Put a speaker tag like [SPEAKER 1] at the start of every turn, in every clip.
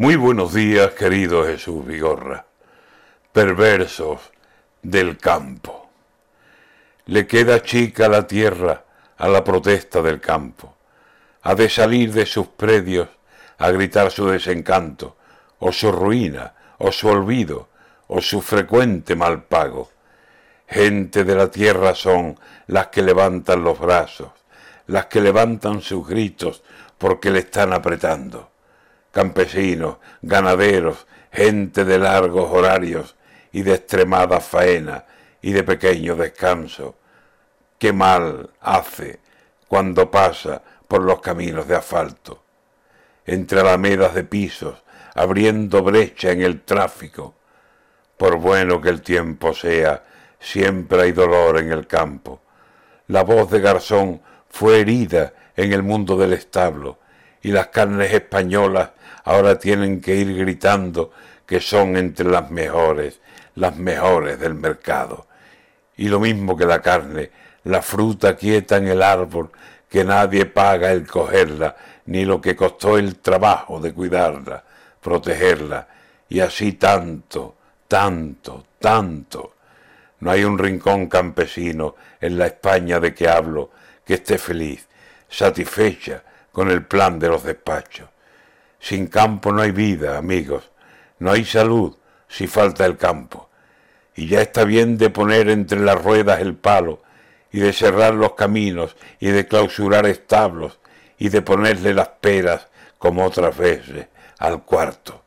[SPEAKER 1] Muy buenos días, querido Jesús Vigorra, perversos del campo. Le queda chica la tierra a la protesta del campo. Ha de salir de sus predios a gritar su desencanto, o su ruina, o su olvido, o su frecuente mal pago. Gente de la tierra son las que levantan los brazos, las que levantan sus gritos porque le están apretando campesinos, ganaderos, gente de largos horarios y de extremada faena y de pequeño descanso. Qué mal hace cuando pasa por los caminos de asfalto, entre alamedas de pisos, abriendo brecha en el tráfico. Por bueno que el tiempo sea, siempre hay dolor en el campo. La voz de Garzón fue herida en el mundo del establo, y las carnes españolas ahora tienen que ir gritando que son entre las mejores, las mejores del mercado. Y lo mismo que la carne, la fruta quieta en el árbol, que nadie paga el cogerla, ni lo que costó el trabajo de cuidarla, protegerla, y así tanto, tanto, tanto. No hay un rincón campesino en la España de que hablo que esté feliz, satisfecha con el plan de los despachos. Sin campo no hay vida, amigos, no hay salud si falta el campo. Y ya está bien de poner entre las ruedas el palo, y de cerrar los caminos, y de clausurar establos, y de ponerle las peras, como otras veces, al cuarto.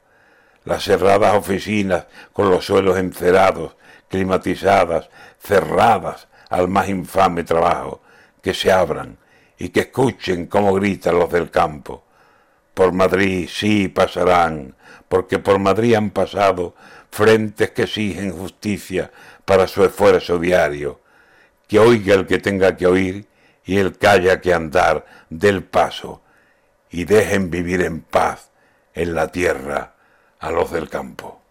[SPEAKER 1] Las cerradas oficinas con los suelos encerados, climatizadas, cerradas al más infame trabajo, que se abran y que escuchen cómo gritan los del campo. Por Madrid sí pasarán, porque por Madrid han pasado frentes que exigen justicia para su esfuerzo diario. Que oiga el que tenga que oír y el que haya que andar del paso, y dejen vivir en paz en la tierra a los del campo.